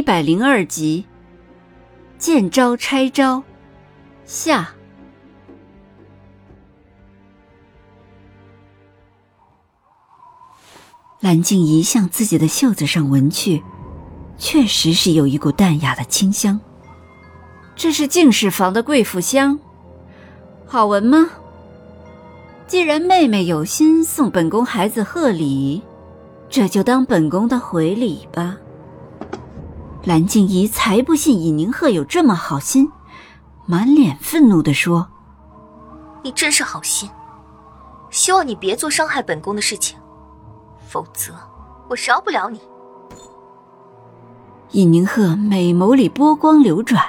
一百零二集，见招拆招，下。蓝静怡向自己的袖子上闻去，确实是有一股淡雅的清香。这是敬事房的贵妇香，好闻吗？既然妹妹有心送本宫孩子贺礼，这就当本宫的回礼吧。蓝静怡才不信尹宁鹤有这么好心，满脸愤怒地说：“你真是好心，希望你别做伤害本宫的事情，否则我饶不了你。”尹宁鹤美眸里波光流转，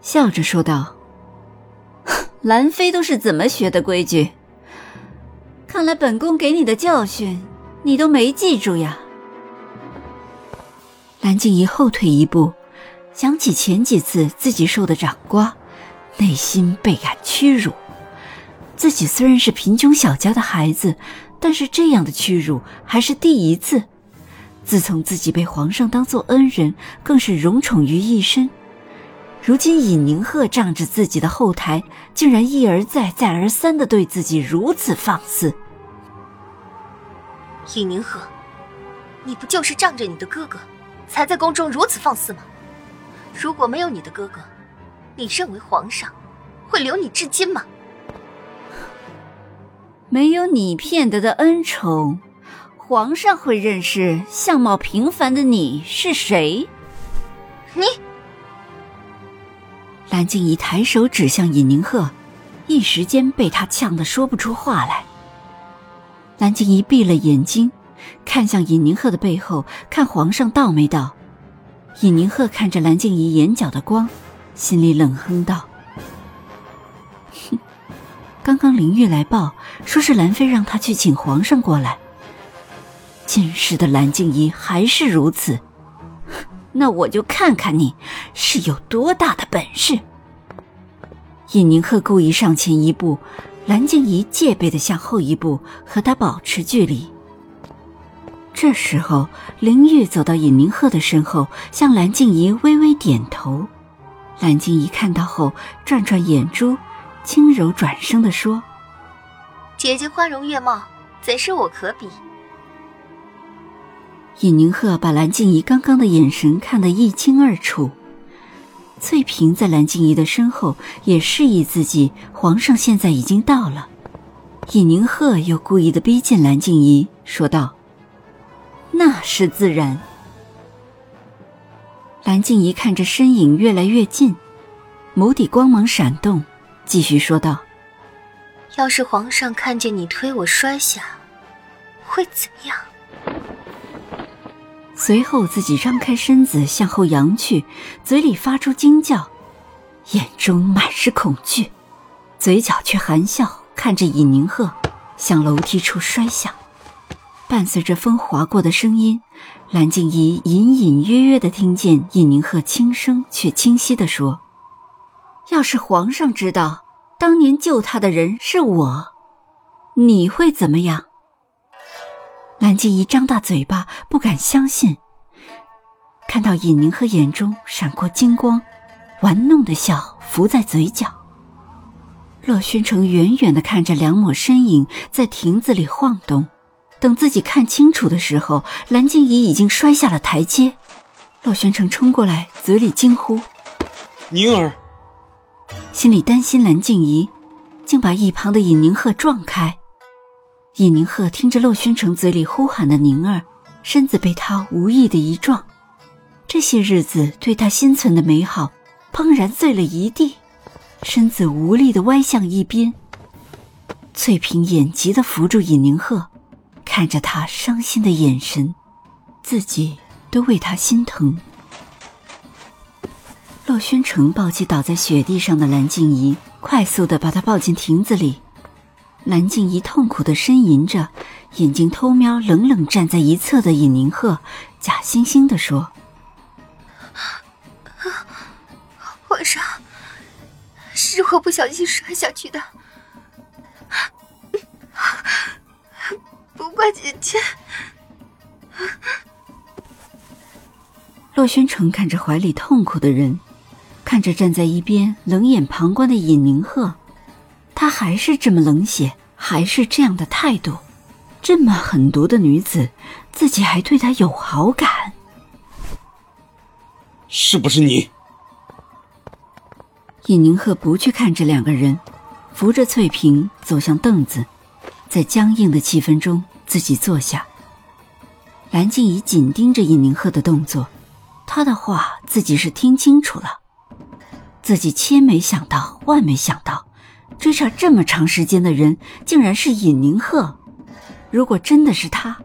笑着说道：“ 兰妃都是怎么学的规矩？看来本宫给你的教训，你都没记住呀。”蓝静怡后退一步，想起前几次自己受的掌掴，内心倍感屈辱。自己虽然是贫穷小家的孩子，但是这样的屈辱还是第一次。自从自己被皇上当做恩人，更是荣宠于一身。如今尹宁鹤仗着自己的后台，竟然一而再、再而三的对自己如此放肆。尹宁鹤，你不就是仗着你的哥哥？才在宫中如此放肆吗？如果没有你的哥哥，你认为皇上会留你至今吗？没有你骗得的恩宠，皇上会认识相貌平凡的你是谁？你！蓝静怡抬手指向尹宁鹤，一时间被他呛得说不出话来。蓝静怡闭了眼睛。看向尹宁鹤的背后，看皇上到没到。尹宁鹤看着蓝静怡眼角的光，心里冷哼道：“哼，刚刚林玉来报，说是兰妃让他去请皇上过来。今日的蓝静怡还是如此，那我就看看你是有多大的本事。”尹宁鹤故意上前一步，蓝静怡戒备的向后一步，和他保持距离。这时候，林玉走到尹宁鹤的身后，向蓝静怡微微点头。蓝静怡看到后，转转眼珠，轻柔转声地说：“姐姐花容月貌，怎是我可比？”尹宁鹤把蓝静怡刚刚的眼神看得一清二楚。翠萍在蓝静怡的身后也示意自己，皇上现在已经到了。尹宁鹤又故意的逼近蓝静怡，说道。那是自然。蓝静怡看着身影越来越近，眸底光芒闪动，继续说道：“要是皇上看见你推我摔下，会怎样？”随后自己张开身子向后扬去，嘴里发出惊叫，眼中满是恐惧，嘴角却含笑看着尹宁鹤向楼梯处摔下。伴随着风划过的声音，蓝静怡隐隐约约的听见尹宁鹤轻声却清晰的说：“要是皇上知道当年救他的人是我，你会怎么样？”蓝静怡张大嘴巴，不敢相信，看到尹宁鹤眼中闪过金光，玩弄的笑浮在嘴角。洛宣城远远的看着两抹身影在亭子里晃动。等自己看清楚的时候，蓝静怡已经摔下了台阶。洛宣城冲过来，嘴里惊呼：“宁儿！”心里担心蓝静怡，竟把一旁的尹宁鹤撞开。尹宁鹤听着洛宣城嘴里呼喊的宁儿，身子被他无意的一撞，这些日子对他心存的美好，砰然碎了一地，身子无力的歪向一边。翠萍眼急的扶住尹宁鹤。看着他伤心的眼神，自己都为他心疼。洛宣城抱起倒在雪地上的蓝静怡，快速的把她抱进亭子里。蓝静怡痛苦的呻吟着，眼睛偷瞄冷冷站在一侧的尹宁鹤，假惺惺的说：“皇上，是我不小心摔下去的，怪姐姐。”洛轩城看着怀里痛苦的人，看着站在一边冷眼旁观的尹宁鹤。他还是这么冷血，还是这样的态度，这么狠毒的女子，自己还对她有好感？是不是你？尹宁鹤不去看这两个人，扶着翠萍走向凳子，在僵硬的气氛中自己坐下。蓝静怡紧盯着尹宁鹤的动作，他的话自己是听清楚了，自己千没想到万没想到。追查这么长时间的人，竟然是尹宁鹤。如果真的是他，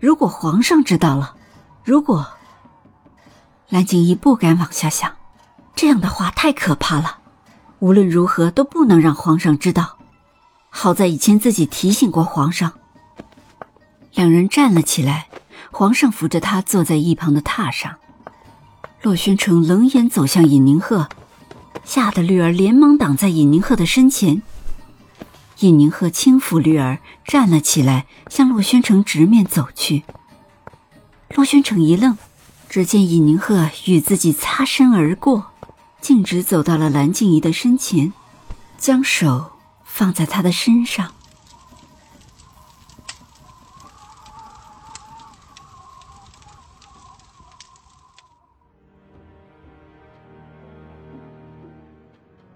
如果皇上知道了，如果……蓝静怡不敢往下想，这样的话太可怕了。无论如何都不能让皇上知道。好在以前自己提醒过皇上。两人站了起来，皇上扶着他坐在一旁的榻上。洛宣城冷眼走向尹宁鹤。吓得绿儿连忙挡在尹宁鹤的身前。尹宁鹤轻抚绿儿，站了起来，向洛宣城直面走去。洛宣城一愣，只见尹宁鹤与自己擦身而过，径直走到了蓝静怡的身前，将手放在她的身上。